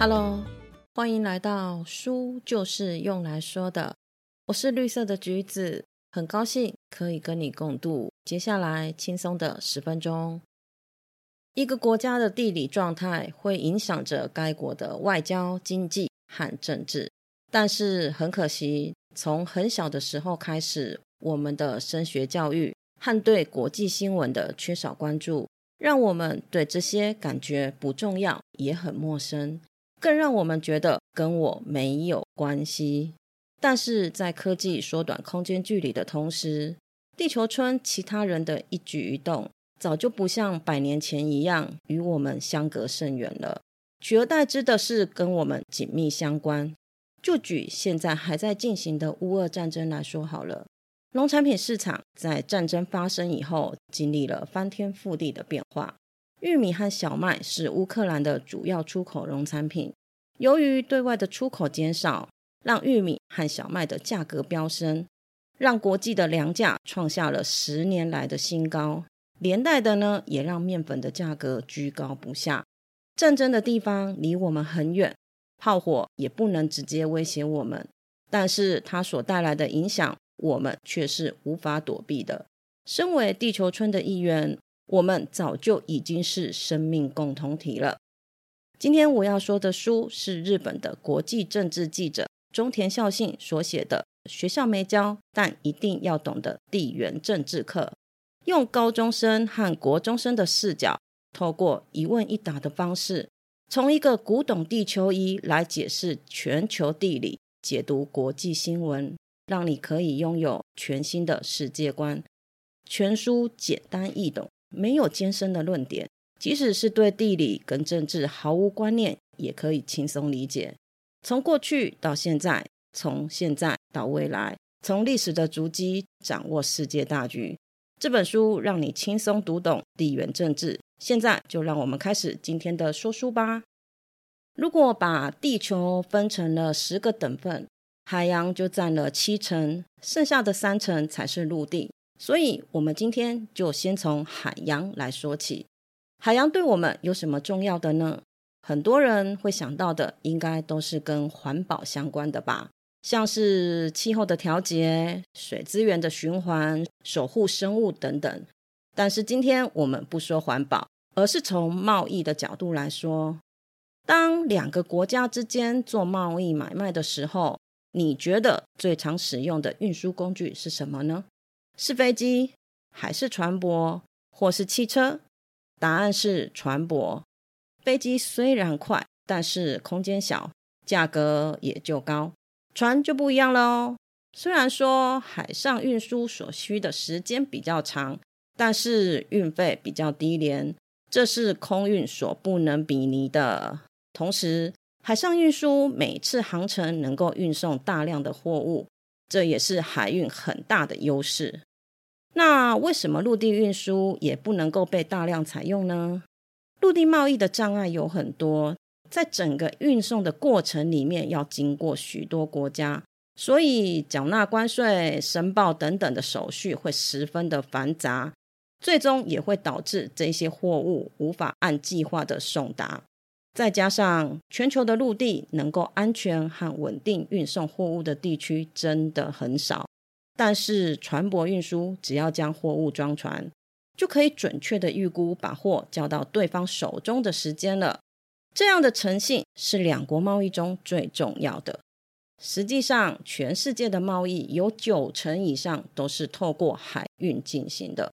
Hello，欢迎来到书就是用来说的。我是绿色的橘子，很高兴可以跟你共度接下来轻松的十分钟。一个国家的地理状态会影响着该国的外交、经济和政治。但是很可惜，从很小的时候开始，我们的升学教育和对国际新闻的缺少关注，让我们对这些感觉不重要，也很陌生。更让我们觉得跟我没有关系。但是在科技缩短空间距离的同时，地球村其他人的一举一动，早就不像百年前一样与我们相隔甚远了。取而代之的是跟我们紧密相关。就举现在还在进行的乌俄战争来说好了，农产品市场在战争发生以后，经历了翻天覆地的变化。玉米和小麦是乌克兰的主要出口农产品。由于对外的出口减少，让玉米和小麦的价格飙升，让国际的粮价创下了十年来的新高。连带的呢，也让面粉的价格居高不下。战争的地方离我们很远，炮火也不能直接威胁我们，但是它所带来的影响，我们却是无法躲避的。身为地球村的一员。我们早就已经是生命共同体了。今天我要说的书是日本的国际政治记者中田孝信所写的《学校没教但一定要懂的地缘政治课》，用高中生和国中生的视角，透过一问一答的方式，从一个古董地球仪来解释全球地理，解读国际新闻，让你可以拥有全新的世界观。全书简单易懂。没有艰深的论点，即使是对地理跟政治毫无观念，也可以轻松理解。从过去到现在，从现在到未来，从历史的足迹掌握世界大局。这本书让你轻松读懂地缘政治。现在就让我们开始今天的说书吧。如果把地球分成了十个等份，海洋就占了七成，剩下的三成才是陆地。所以，我们今天就先从海洋来说起。海洋对我们有什么重要的呢？很多人会想到的，应该都是跟环保相关的吧，像是气候的调节、水资源的循环、守护生物等等。但是今天我们不说环保，而是从贸易的角度来说。当两个国家之间做贸易买卖的时候，你觉得最常使用的运输工具是什么呢？是飞机还是船舶，或是汽车？答案是船舶。飞机虽然快，但是空间小，价格也就高。船就不一样了哦。虽然说海上运输所需的时间比较长，但是运费比较低廉，这是空运所不能比拟的。同时，海上运输每次航程能够运送大量的货物，这也是海运很大的优势。那为什么陆地运输也不能够被大量采用呢？陆地贸易的障碍有很多，在整个运送的过程里面要经过许多国家，所以缴纳关税、申报等等的手续会十分的繁杂，最终也会导致这些货物无法按计划的送达。再加上全球的陆地能够安全和稳定运送货物的地区真的很少。但是船舶运输，只要将货物装船，就可以准确的预估把货交到对方手中的时间了。这样的诚信是两国贸易中最重要的。实际上，全世界的贸易有九成以上都是透过海运进行的。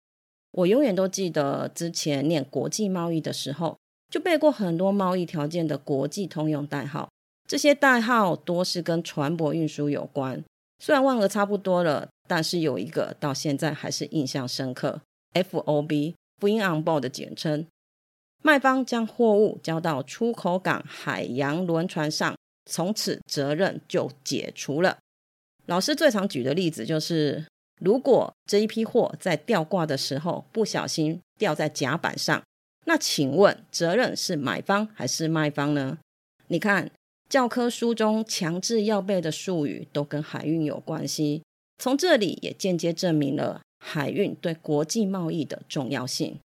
我永远都记得之前念国际贸易的时候，就背过很多贸易条件的国际通用代号，这些代号多是跟船舶运输有关。虽然忘了差不多了。但是有一个到现在还是印象深刻，FOB（Bring on board） 的简称。卖方将货物交到出口港海洋轮船上，从此责任就解除了。老师最常举的例子就是，如果这一批货在吊挂的时候不小心掉在甲板上，那请问责任是买方还是卖方呢？你看教科书中强制要背的术语都跟海运有关系。从这里也间接证明了海运对国际贸易的重要性。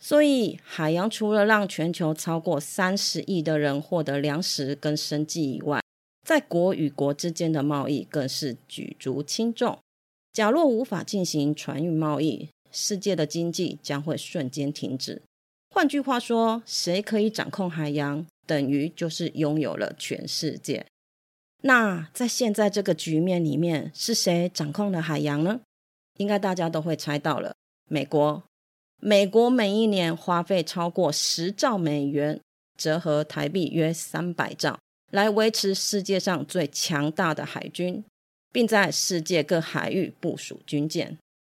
所以，海洋除了让全球超过三十亿的人获得粮食跟生计以外，在国与国之间的贸易更是举足轻重。假若无法进行船运贸易，世界的经济将会瞬间停止。换句话说，谁可以掌控海洋，等于就是拥有了全世界。那在现在这个局面里面，是谁掌控了海洋呢？应该大家都会猜到了，美国。美国每一年花费超过十兆美元，折合台币约三百兆，来维持世界上最强大的海军，并在世界各海域部署军舰。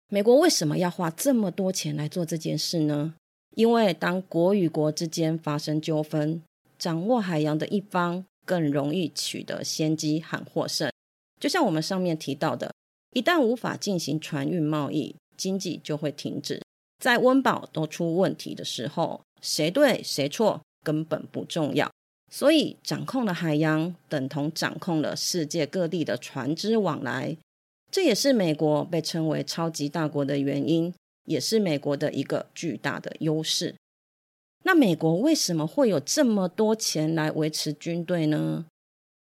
美国为什么要花这么多钱来做这件事呢？因为当国与国之间发生纠纷，掌握海洋的一方更容易取得先机和获胜。就像我们上面提到的，一旦无法进行船运贸易，经济就会停止。在温饱都出问题的时候，谁对谁错根本不重要。所以，掌控了海洋，等同掌控了世界各地的船只往来。这也是美国被称为超级大国的原因，也是美国的一个巨大的优势。那美国为什么会有这么多钱来维持军队呢？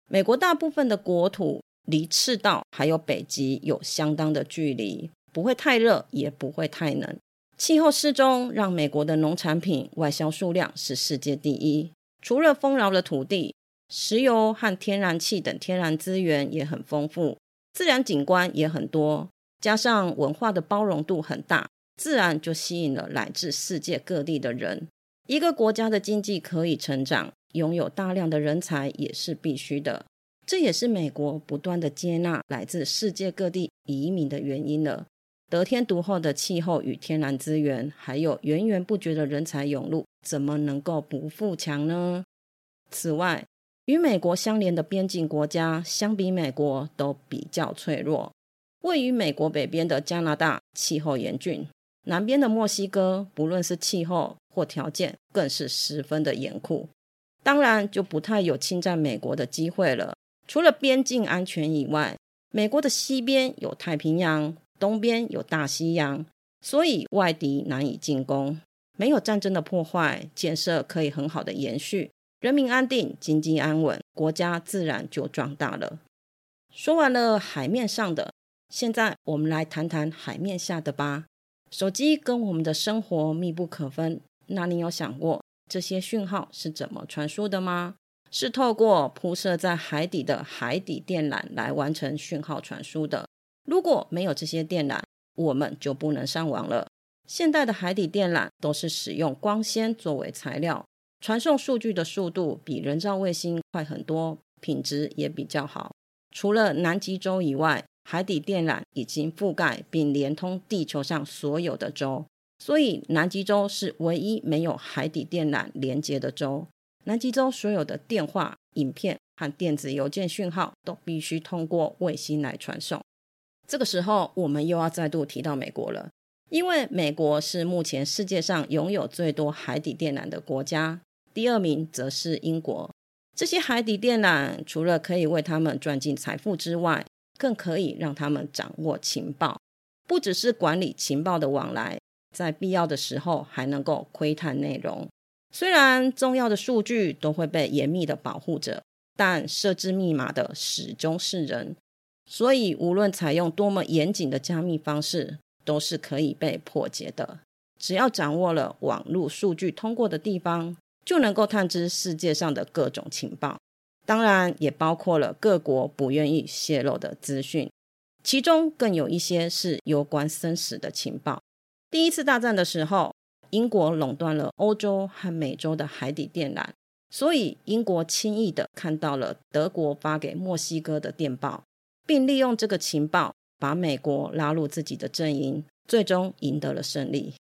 美国大部分的国土离赤道还有北极有相当的距离，不会太热，也不会太冷。气候适中，让美国的农产品外销数量是世界第一。除了丰饶的土地、石油和天然气等天然资源也很丰富，自然景观也很多，加上文化的包容度很大，自然就吸引了来自世界各地的人。一个国家的经济可以成长，拥有大量的人才也是必须的。这也是美国不断的接纳来自世界各地移民的原因了。得天独厚的气候与天然资源，还有源源不绝的人才涌入，怎么能够不富强呢？此外，与美国相连的边境国家，相比美国都比较脆弱。位于美国北边的加拿大，气候严峻；南边的墨西哥，不论是气候或条件，更是十分的严酷。当然，就不太有侵占美国的机会了。除了边境安全以外，美国的西边有太平洋。东边有大西洋，所以外敌难以进攻。没有战争的破坏，建设可以很好的延续，人民安定，经济安稳，国家自然就壮大了。说完了海面上的，现在我们来谈谈海面下的吧。手机跟我们的生活密不可分，那你有想过这些讯号是怎么传输的吗？是透过铺设在海底的海底电缆来完成讯号传输的。如果没有这些电缆，我们就不能上网了。现代的海底电缆都是使用光纤作为材料，传送数据的速度比人造卫星快很多，品质也比较好。除了南极洲以外，海底电缆已经覆盖并连通地球上所有的洲，所以南极洲是唯一没有海底电缆连接的洲。南极洲所有的电话、影片和电子邮件讯号都必须通过卫星来传送。这个时候，我们又要再度提到美国了，因为美国是目前世界上拥有最多海底电缆的国家，第二名则是英国。这些海底电缆除了可以为他们赚进财富之外，更可以让他们掌握情报，不只是管理情报的往来，在必要的时候还能够窥探内容。虽然重要的数据都会被严密的保护着，但设置密码的始终是人。所以，无论采用多么严谨的加密方式，都是可以被破解的。只要掌握了网络数据通过的地方，就能够探知世界上的各种情报，当然也包括了各国不愿意泄露的资讯。其中更有一些是攸关生死的情报。第一次大战的时候，英国垄断了欧洲和美洲的海底电缆，所以英国轻易的看到了德国发给墨西哥的电报。并利用这个情报，把美国拉入自己的阵营，最终赢得了胜利。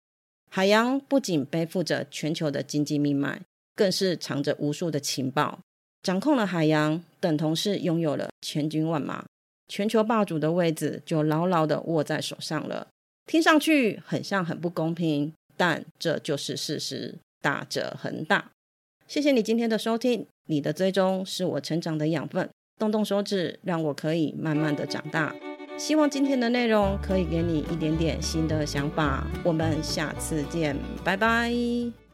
海洋不仅背负着全球的经济命脉，更是藏着无数的情报。掌控了海洋，等同是拥有了千军万马，全球霸主的位置就牢牢的握在手上了。听上去很像很不公平，但这就是事实。大者恒大。谢谢你今天的收听，你的追踪是我成长的养分。动动手指，让我可以慢慢的长大。希望今天的内容可以给你一点点新的想法。我们下次见，拜拜。